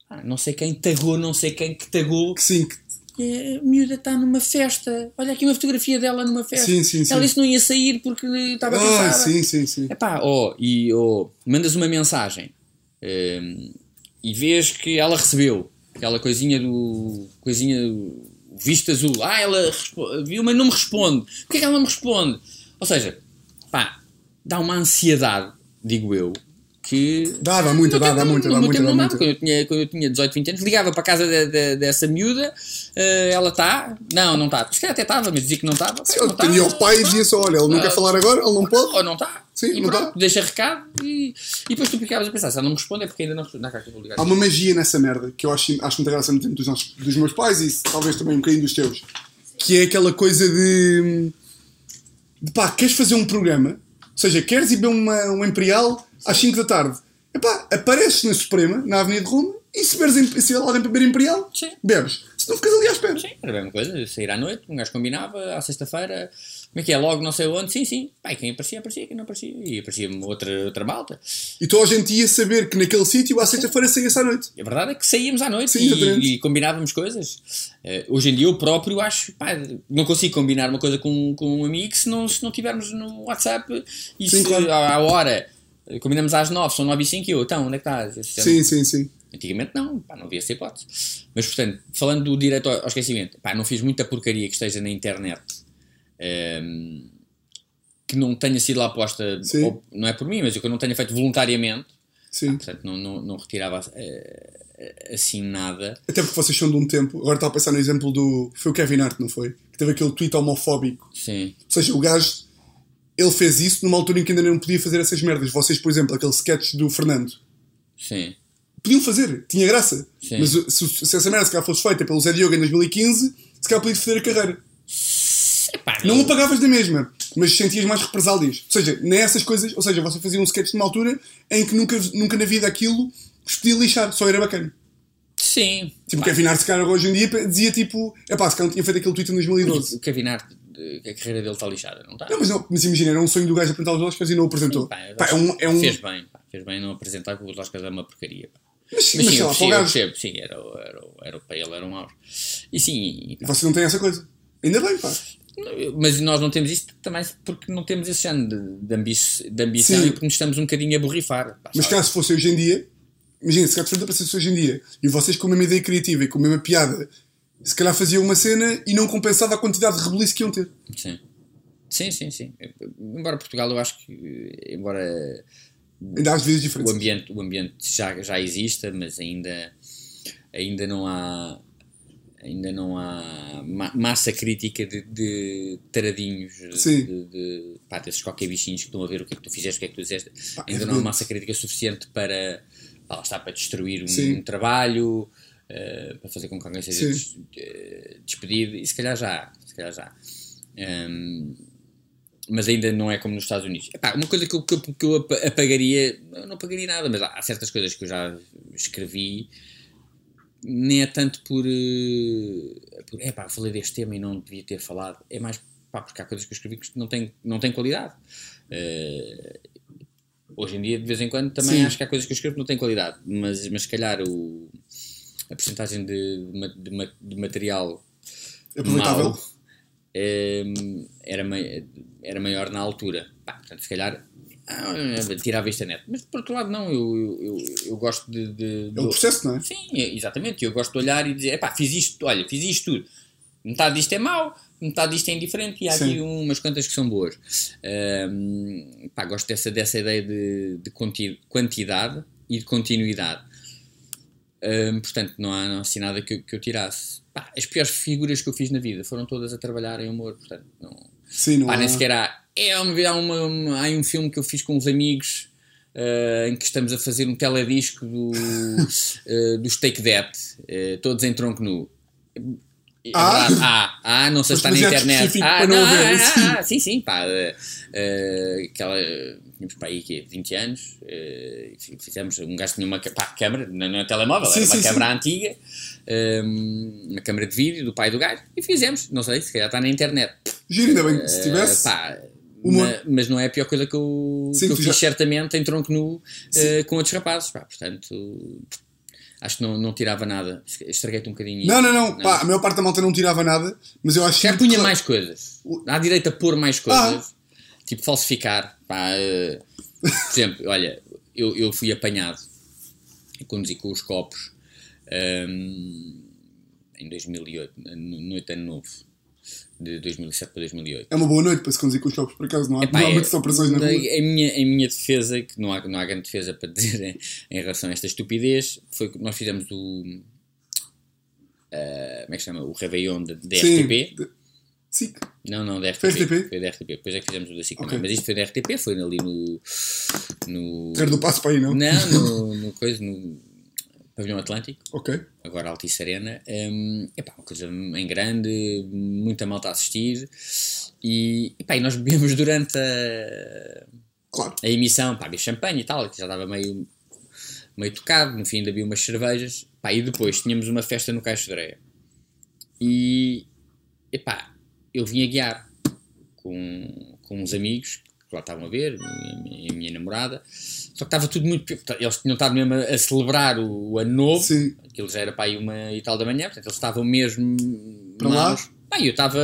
Ah, não sei quem tagou, não sei quem que tagou. Que sim, que- É, a miúda está numa festa. Olha aqui uma fotografia dela numa festa. Sim, sim, sim. Ela disse que não ia sair porque estava Ah, cansada. sim, sim, sim. Epá, oh, e oh, mandas uma mensagem hum, e vês que ela recebeu aquela coisinha do. coisinha do visto azul. Ah, ela viu, mas não me responde. Porquê que ela não me responde? Ou seja, pá, dá uma ansiedade, digo eu, que dá meu muita, tempo dá não dava. muita. Quando eu tinha, quando eu tinha 18, 20 anos, ligava para a casa de- de- dessa miúda, eh, ela está, não, não está. Se calhar até estava, mas dizia que não estava. Sim, não eu tinha o pai e dizia só, olha, ele não Ah. quer falar agora, ele não pode. Ou não está. Sim, e não pronto, tá. deixa recado e, e depois tu ficavas a pensar, se ela não me responde é porque ainda não responde. Eu. Há uma magia nessa merda que eu acho, acho muita graça tempo dos, nossos, dos meus pais e talvez também um bocadinho dos teus. Que é aquela coisa de. de pá, queres fazer um programa? Ou seja, queres ir beber uma, um Imperial às 5 da tarde? Epá, apareces na Suprema, na Avenida de Roma, e se beberes em- se alguém para beber Imperial, Sim. bebes. Se não ficas ali à espera. Sim, era a mesma coisa, sair à noite, um gajo combinava, à sexta-feira, como é que é, logo não sei onde, sim, sim. Pai, quem aparecia, aparecia, quem não aparecia. E aparecia outra, outra malta. E toda a gente ia saber que naquele sítio, à sexta-feira, saía-se à noite. A verdade é que saíamos à noite Sim, e, e combinávamos coisas. Eh, hoje em dia eu próprio acho, pá, não consigo combinar uma coisa com, com um amigo se não, se não tivermos no WhatsApp e Sim, se claro. à, à hora combinamos às 9, são 9 e 5 e eu, então, onde é que estás? Sim, sim, sim. Antigamente não, pá, não havia essa hipótese. Mas portanto, falando do direito ao esquecimento, pá, não fiz muita porcaria que esteja na internet ehm, que não tenha sido lá posta, ou- não é por mim, mas que eu não tenha feito voluntariamente. sim. Portanto, não, não, não retirava eh, assim nada. Até porque vocês são de um tempo. Agora estava a pensar no exemplo do. Foi o Kevin Hart, não foi? Que teve aquele tweet homofóbico. Sim, Ou seja, o gajo. Ele fez isso numa altura em que ainda não podia fazer essas merdas. Vocês, por exemplo, aquele sketch do Fernando. sim. Podiam fazer, tinha graça. Sim. Mas se, se essa merda se calhar fosse feita pelo Zé Diogo em 2015, se calhar podia fazer a carreira. Epá, Não apagavas da mesma, mas sentias mais represálias. Ou seja, nessas coisas, ou seja, você fazia um sketch numa altura em que nunca, nunca na vida aquilo vos podia lixar, só era bacana. Sim. Tipo, o Kevin Hart, se calhar, hoje em dia dizia tipo, é pá, se calhar não tinha feito aquele tweet em 2012. o Kevin Hart, a carreira dele está lixada, não está? Não, mas, não, mas imagina, era um sonho do gajo apresentar os Oscars e não apresentou. Pá, eu Pá, é um, é um, Fez bem, pá, fez bem não apresentar porque os Oscars é uma porcaria. Pá. mas, Mas mas sim, sei eu lá, para percebo, eu gajo, sim, era, era, era, para ele era um auge. E sim, e, pá, você não tem essa coisa. Ainda bem, pá. mas nós não temos isso também porque não temos esse género de, de, ambi- de ambição Sim. e porque nos estamos um bocadinho a borrifar. Pá, Mas caso fosse hoje em dia, imagina, se calhar de frente aparecesse hoje em dia e vocês com a mesma ideia criativa e com a mesma piada, se calhar faziam uma cena e não compensava a quantidade de rebuliço que iam ter. Sim. Sim, sim, sim. Embora Portugal, eu acho que, embora Ainda há vidas o diferentes. ambiente, o ambiente já, já exista, mas ainda, ainda não há ainda não há ma- massa crítica de, de taradinhos Sim. de, de pá, desses qualquer bichinhos que estão a ver o que é que tu fizeste, o que é que tu disseste Pá, é ainda não há massa crítica suficiente para pá, está, para destruir um, Sim. trabalho eh, para fazer com que alguém seja des- eh, despedido e se calhar já se calhar já Hum, mas ainda não é como nos Estados Unidos. Epá, uma coisa que eu, que eu, que eu apa- apagaria, eu não apagaria nada, mas há, há certas coisas que eu já escrevi, nem é tanto por, eh, por epá, falei deste tema e não devia ter falado, é mais pá, porque há coisas que eu escrevi que não têm, não têm qualidade. Eh, hoje em dia, de vez em quando, também Sim. acho que há coisas que eu escrevo que não têm qualidade, mas, mas se calhar o, a porcentagem de, de, de ma- de material Aproveitável. mau, ehm, era, mai- era maior na altura. Pá, portanto, se calhar ah, tirava isto a net. Mas por outro lado, não, eu, eu, eu, gosto de. de- É o processo, não é? Sim, é, exatamente. Eu gosto de olhar e dizer: epá, fiz isto, olha, fiz isto tudo. Metade disto é mau, metade disto é indiferente e há aqui Sim. umas quantas que são boas. Ehm, pá, gosto dessa, dessa ideia de, de quantidade e de continuidade. Hum, portanto, não há, não há assim nada que, eu- que eu tirasse. Pá, as piores figuras que eu fiz na vida foram todas a trabalhar em humor, portanto, não, Sim, não Pá, há... nem sequer há. É, há, uma, uma- há um filme que eu fiz com uns amigos eh, em que estamos a fazer um teledisco do, eh, *laughs* do Take That, eh, todos em tronco nu. É Ah! verdade, há, há, não sei se está na demasiado internet. Ah, não ah, sim. ah, ah, sim, sim, pá. eh, aquela, tínhamos para aí quê, 20 anos, e fizemos, um gajo tinha uma pá, câmera, é telemóvel, Sim, era uma sim, câmera antiga, eh, uma câmera de vídeo do pai do gajo, e fizemos, não sei, se calhar está na internet. Giro, ainda bem que se tivesse... pá, Humor. ma- mas não é a pior coisa que eu, Sim, que eu fiz já- certamente em tronco nu eh, com outros rapazes. Pá, portanto, acho que não, não tirava nada. Estraguei-te um bocadinho. Não, isso. não, não, Pá, a maior parte da malta não tirava nada, mas eu acho Já que... punha mais coisas. Há direito a pôr mais Ah. coisas. Tipo falsificar. Pá, eh, por exemplo, *laughs* olha, eu, eu fui apanhado a conduzir com os copos ehm, em 2008, no- noite ano novo. De 2007 para 2008. É uma boa noite para se conduzir com os copos, por acaso, não há, Epá, não há é- muitas operações na rua. Em minha, em minha defesa, que não há, não há grande defesa para dizer em, em relação a esta estupidez, foi que nós fizemos o. ah, como é que se chama? O Réveillon da. RTP. Sim. Não, não, da RTP. Foi RTP? Foi da RTP. Depois é que fizemos o da SIC Ok. também. Mas isto foi da RTP, foi ali no. no Terra do passo para aí, não? não, no, no coisa, no Pavilhão Atlântico. Ok. agora Altice Arena, hum, epá, uma coisa em grande, muita malta a assistir. E, epá, e nós bebemos durante a, Claro. a emissão, pá, champanhe e tal, que já estava meio, meio tocado, no fim ainda havia umas cervejas, pá, e depois tínhamos uma festa no Caixo de Areia. E, epá, eu vim a guiar com, com uns amigos lá estavam a ver, e a minha, namorada, só que estava tudo muito, eles tinham estado mesmo a, celebrar o, o ano novo, Sim. aquilo já era para aí uma e tal da manhã, portanto eles estavam mesmo Para lá? Pá, eu estava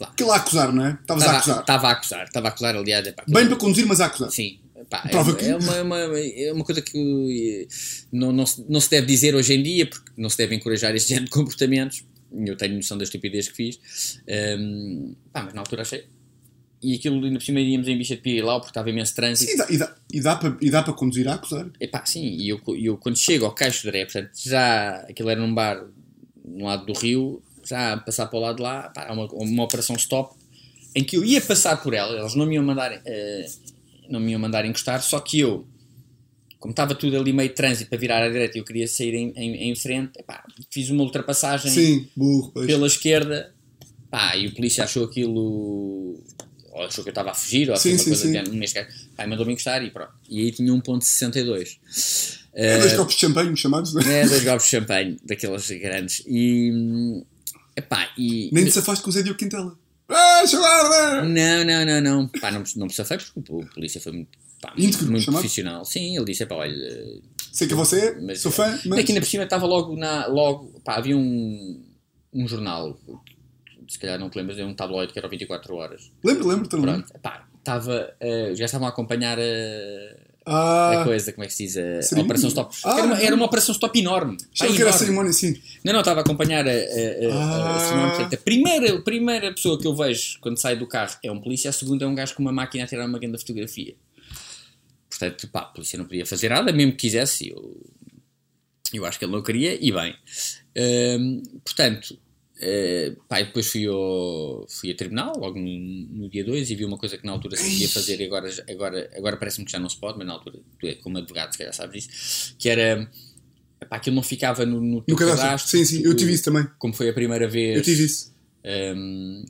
Aquilo a acusar, não é? Estavas a acusar. estava a acusar, estava a acusar, aliás, epá, Bem para conduzir, mas a acusar. Sim. Pá, é, Prova uma- que- é, uma, uma- é uma coisa que eh, não, não, se, não se deve dizer hoje em dia, porque não se deve encorajar este género de comportamentos. Eu tenho noção da estupidez que fiz. Ehm, pá, mas na altura achei. E aquilo, ainda por cima, íamos em bicha de Pirilau, porque estava imenso trânsito. Sim, e dá, e, dá, e, dá para, conduzir a acusar. Epá, sim, e eu, eu quando chego ao Caixo de Areia, portanto, já aquilo era num bar no lado do rio, já a passar para o lado de lá, pá, uma, uma operação stop em que eu ia passar por ela, eles não me iam mandar, eh, não me iam mandar encostar, só que eu, como estava tudo ali meio trânsito para virar à direita e eu queria sair em, em, em frente, epá, fiz uma ultrapassagem Sim, burro, pela esquerda, pá, e o polícia achou aquilo, ou achou que eu estava a fugir, ou Sim, alguma sim, coisa sim. neste caso, pá, e mandou-me encostar e pronto. E aí tinha 1.62. É dois copos de champanhe chamados, não é? É, dois copos de champanhe, daqueles grandes. E. hum, Epá, e. Nem te safaste com o Zé Diogo Quintela. Ah, chaguarda! Não, não, não, não. Pá, não, não me safei porque o polícia foi muito, pá, muito profissional. Sim, ele disse: pá, olha. Sei que é você, Mas, sou fã, mas... Aqui ainda por cima estava logo na. Logo, pá, havia um, um jornal, se calhar não te lembras, é um tabloide que era o 24 horas. Lembro, lembro, também. Pronto, epá, estava. eh, já estavam a acompanhar a. Ah, a coisa, como é que se diz? A, a operação stop. Ah, era, uma, era uma operação stop enorme. Pá, que era a cerimónia, sim. Não, não, estava a acompanhar a, a, a- a Ah. cerimónia. Portanto, a primeira, a primeira pessoa que eu vejo quando sai do carro é um polícia, a segunda é um gajo com uma máquina a tirar uma grande fotografia. Portanto, pá, a polícia não podia fazer nada, mesmo que quisesse. Eu, eu acho que ele não queria, e bem. Hum, portanto, pá, e depois fui, ao, fui a tribunal, logo no, no dia 2, e vi uma coisa que na altura se podia fazer, e agora, agora, agora parece-me que já não se pode, mas na altura, tu é como advogado, se calhar sabes isso, que era. Pá, aquilo não ficava no, no No cadastro. cadastro. Sim, sim, eu tive isso também. Como foi a primeira vez. Eu tive isso. Hum,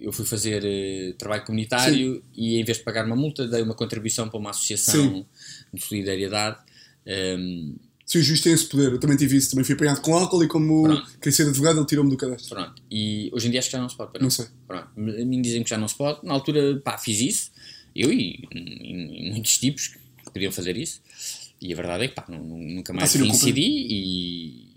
eu fui fazer eh, trabalho comunitário e em vez de pagar uma multa dei uma contribuição para uma associação Sim. de solidariedade. Hum, Se o juiz tem esse poder, eu também tive isso. Também fui apanhado com álcool e como Pronto. queria ser advogado, ele tirou-me do cadastro. pronto. E hoje em dia acho que já não se pode. Não sei. Pronto. A mim dizem que já não se pode. Na altura, pá, fiz isso. Eu e, e- e muitos tipos que podiam fazer isso. E a verdade é que, pá, nu- nu- nunca mais reincidi e...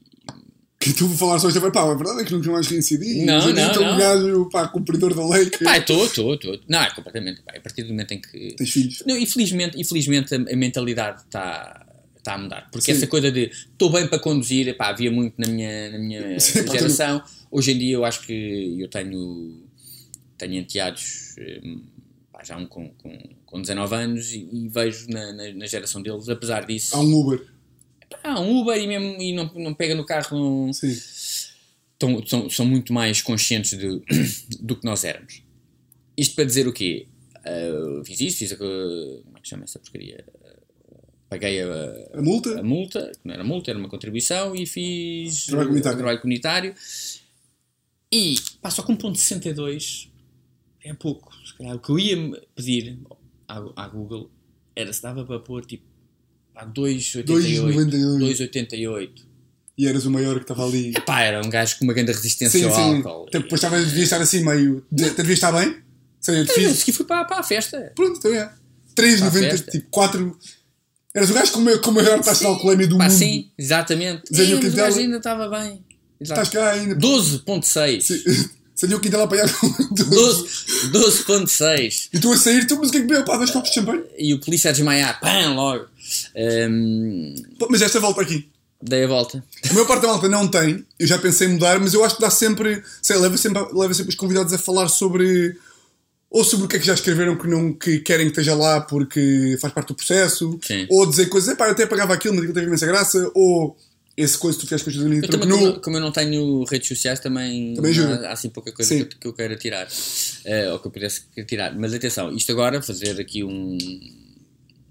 Que tu falar só esta vez, pá, a verdade é que nunca mais reincidi. Não, não, estou não. um gajo, pá, cumpridor da lei. Que Pá, estou, estou, estou. Não, é completamente. Pá, a partir do momento em que... Tens filhos. Não, infelizmente, infelizmente a, a mentalidade está tá a mudar. Porque Sim. essa coisa de estou bem para conduzir, epá, havia muito na minha, na minha *laughs* pá, geração. Hoje em dia eu acho que eu tenho, tenho enteados hum, pá, já um com, com, com 19 anos e, e vejo na, na, na geração deles, apesar disso, Há um Uber. pá, um Uber e, mesmo, e não, não pega no carro, não, Sim. tão- são, são muito mais conscientes de, *coughs* do que nós éramos. isto para dizer o quê? Uh, fiz isto, fiz a. Como é que chama essa porcaria? Paguei a, A multa? a multa, que não era multa, era uma contribuição, e fiz Trabalho comunitário. trabalho comunitário. E pá, só com 1.62 é pouco. Se calhar, o que eu ia pedir à, à Google era se dava para pôr tipo pá, 2,88. 2,98. 2,88. E eras o maior que estava ali. Pá, era um gajo com uma grande resistência Sim, ao sim. álcool. Até Depois estava, devia estar assim meio. devia estar bem. Sei, eu te fiz. fui para, para a festa. Pronto, então é. Para a 3,90, festa. tipo 4. Eras o gajo com a com a maior taxa de alcoolemia do Pá, mundo. sim, exatamente. Diogo mas o gajo ainda estava bem. Exato. Estás cá ainda. 12.6. Sim. *laughs* Saiu o Quintela apanhar com 12. 12 12.6. E tu a sair, tu, mas o que é que bebeu? Pá, dois copos de champanhe? E o polícia a desmaiar. Pam, logo. Hum, Pô, Mas esta volta aqui. dei a volta. A maior parte da malta não tem, eu já pensei em mudar, mas eu acho que dá sempre, sei, leva sempre, leva sempre os convidados a falar sobre, ou sobre o que é que já escreveram que não que querem que esteja lá porque faz parte do processo, Sim. ou dizer coisas, pá, eu até pagava aquilo, mas aquilo teve imensa graça, ou esse coisa que tu fizeste com os teus amigos Eu também, como, como eu não tenho redes sociais, também, Também há, há assim pouca coisa que, eu- que eu queira tirar. Eh, ou que eu pudesse tirar. Mas atenção, isto agora, fazer aqui um,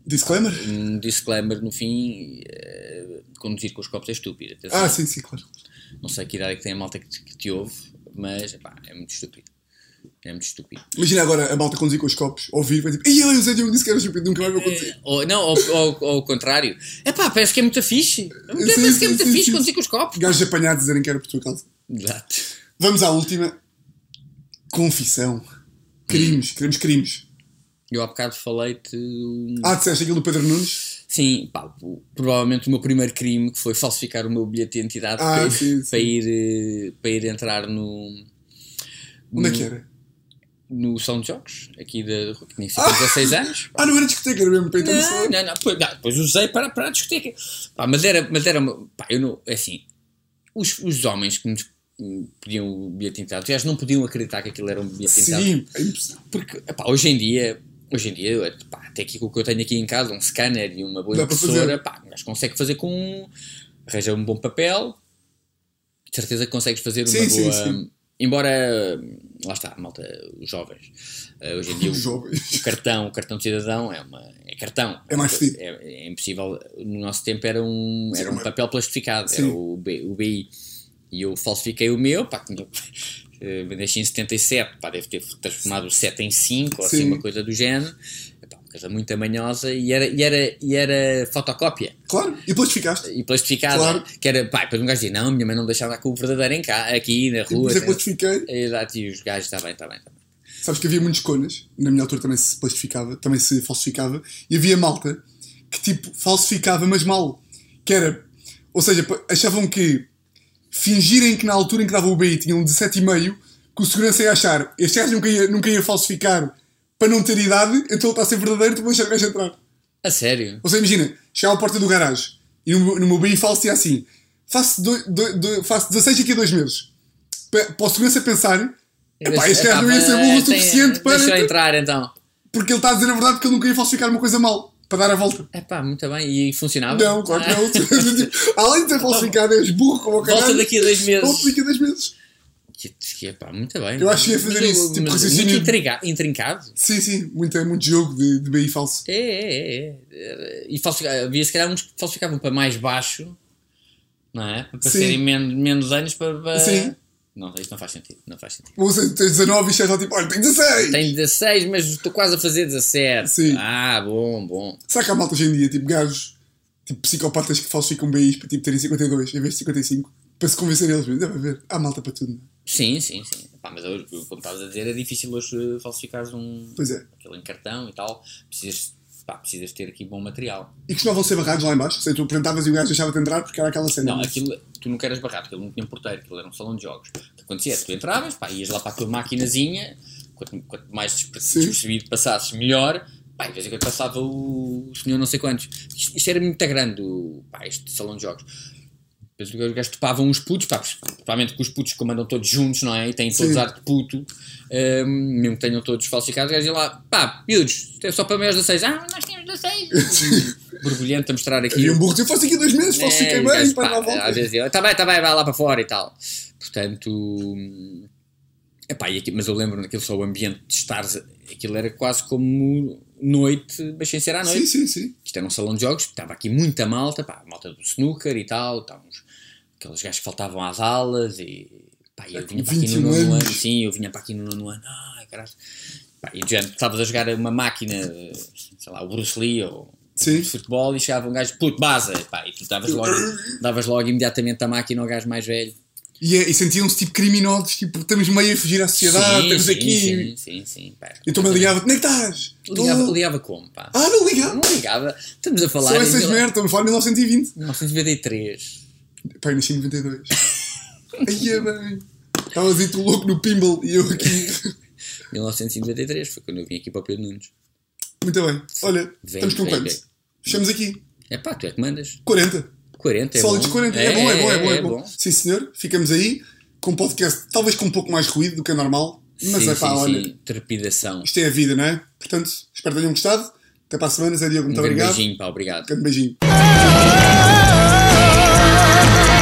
Disclaimer? um disclaimer no fim: eh, conduzir com os copos é estúpido. Atenção, Ah, sim, sim, claro. Não sei que idade é que tem a malta que te, que te ouve, mas pá, é muito estúpido. É muito estúpido. Imagina agora a malta conduzir com os copos, ouvir, vai tipo, e o Zé Diogo disse que era estúpido, nunca mais vou conduzir. Ou, não, ou, ou, ou ao contrário. É pá, parece que é muito fixe. Parece Sim, que é muito sim, fixe sim. conduzir com os copos. Gajos apanhados dizerem que era por tua causa. Exato. Vamos à última. Confissão. Crimes, queremos crimes. Eu há bocado falei-te. Ah, disseste aquilo do Pedro Nunes? Sim, pá, provavelmente o meu primeiro crime que foi falsificar o meu bilhete de identidade Ah, para, sim. para ir, eh, para ir entrar no, Onde é que era? No Salão de Jogos, aqui que tinha sido 16 anos. Ah, não era discoteca, era mesmo para Não, não, não, depois, não, depois usei para, para a discoteca. Pá, mas era, mas era pá, eu não, é assim, os, os homens que nos pediam o bilhete de entrada, aliás, não podiam acreditar que aquilo era um bilhete de entrada. Sim, é impossível. Porque, epá, hoje em dia, hoje em dia, epá, até aqui com o que eu tenho aqui em casa, um scanner e uma boa Dá impressora, pá, mas consegue fazer com um, arranja um bom papel, de certeza que consegues fazer uma sim, boa. sim. Embora, lá está, malta, os jovens, eh, hoje em dia *laughs* o, o cartão, o cartão de cidadão é, uma, é cartão. É mais fedido. É, é impossível. No nosso tempo era um, Sim, era um papel plastificado, Sim. era o, B, o BI. E eu falsifiquei o meu, pá, tinha, *laughs* eh, nasci em 77, pá, deve ter transformado o 7 em 5, ou assim, Sim. uma coisa do género. Coisa muito amanhosa e era, e era, e era fotocópia Claro, e depois ficaste. e plastificada. Claro. Que era, pá, depois um gajo dizia, não, minha mãe não deixava com o verdadeiro em cá, aqui na rua. depois é que plastifiquei. Exato, e os gajos, está bem, está bem, está bem. Sabes que havia muitos conas, na minha altura também se plastificava, também se falsificava, e havia malta que tipo falsificava, mas mal. Que era, ou seja, achavam que fingirem que na altura em que dava o BI tinham 17,5, que o segurança ia achar, este gajo nunca ia, nunca ia falsificar para não ter idade, então ele está a ser verdadeiro, tu vais deixar o gajo entrar. A sério? Ou seja, imagina, chegava à porta do garagem e no, meu- no meu BI falso tinha assim: faço, doi- doi- doi- faço 16 daqui a 2 meses. Pa- Para o segurança pensar, epá, este gajo não ia ser burro o suficiente para. Deixa eu entrar então. Porque ele está a dizer a verdade que ele nunca ia falsificar uma coisa mal, para dar a volta. É pá, muito bem. E funcionava? Não, claro que não. *laughs* *laughs* Além de ter falsificado, és burro como o caralho. Volta daqui a dois meses. Volta daqui a dois meses. Que, que é pá, muito bem. Eu acho que ia fazer isso, tipo, mas raciocínio- Muito intriga- intrincado. Sim, sim, muito, muito jogo de, de BI falso. É, é, é, é. E havia se calhar uns que falsificavam para mais baixo, não é? Para Sim. serem menos, menos anos para. para- Sim. Não, isto não faz sentido. Não faz sentido. Ou seja, tens 19 e estás lá tipo, olha, tenho 16. Tenho 16, mas estou quase a fazer 17. Sim. Ah, bom, bom. Será que há malta hoje em dia, tipo gajos, tipo psicopatas que falsificam BIs para tipo, terem 52 em vez de 55? Para se convencer eles mesmos. Deve haver. Há malta para tudo. é? Sim, sim, sim. Pá, mas hoje, como estavas a dizer, é difícil hoje eh, falsificares um. Pois é. aquele em cartão e tal. Precisas, pá, precisas ter aqui bom material. E costumavam ser barrados lá em baixo. Ou seja, tu apresentavas e o gajo deixava-te entrar porque era aquela cena. Não, aquilo, tu não eras barrado, aquilo não tinha porteiro, aquilo era um salão de jogos. O que acontecia é que tu entravas, pá, ias lá para a tua maquinazinha, quanto, quanto mais despercebido passasses, melhor. Pá, de vez em quando passava o, o senhor não sei quantos. Isto, isto era muito grande, o, pá, este salão de jogos. Depois os gajos topavam os putos, pá, principalmente que os putos como andam todos juntos, não é? E têm todos Sim. ar de puto, hum, mesmo que tenham todos falsificados, os gajos iam lá, pá, miúdos, é só para maiores de 16. Ah, nós temos 16. Borbulhento a mostrar aqui. Havia um burro eu faço aqui dois meses, falsifiquei É, bem, pá, volta. Às vezes está bem, está bem, vai lá para fora e tal. Portanto, Epá, e aqui, mas eu lembro daquilo só o ambiente de estares. Aquilo era quase como noite, mas sem ser à noite. Sim, sim, sim. Isto era um salão de jogos, estava aqui muita malta, pá, malta do snooker e tal, estávamos, aqueles gajos que faltavam às aulas e pá, eu vinha para aqui no 21 nono ano, sim, eu vinha para aqui no nono ano, ai caralho. Pá, e já estavas a jogar uma máquina, sei lá, o Bruce Lee ou Sim. futebol e chegava um gajo, puto, baza, pá, e tu davas logo, davas logo imediatamente a máquina ao gajo mais velho. E, é- e sentiam-se tipo criminosos, tipo, estamos meio a fugir à sociedade, estamos sim, aqui. sim, sim, sim, pá. E tu me ligava, onde é que estás? Ligava, Tô- ligava como, pá? Ah, não liga! Não ligava, estamos a falar Só essas mil- merdas, estamos a falar de 1920. 1993. Eu nasci em 92. Aí é bem. Estavas aí tu louco no pinball e eu aqui. 1993 foi quando eu vim aqui para o Pedro Nunes. Muito bem. Olha, Velho, estamos com velho, quanto? velho. Fechamos aqui. É pá, tu é que mandas. 40. 40 é Sólidos bom. 40. É, bom, é bom, é bom, é bom. Sim, senhor. Ficamos aí com um podcast, talvez com um pouco mais ruído do que é normal. Mas sim, é pá, sim, olha, sim. Trepidação. isto é a vida, não é? Portanto, espero que tenham gostado. Até para a semana, Zé Diogo, Um muito grande obrigado. beijinho, pá, obrigado. Grande beijinho. love.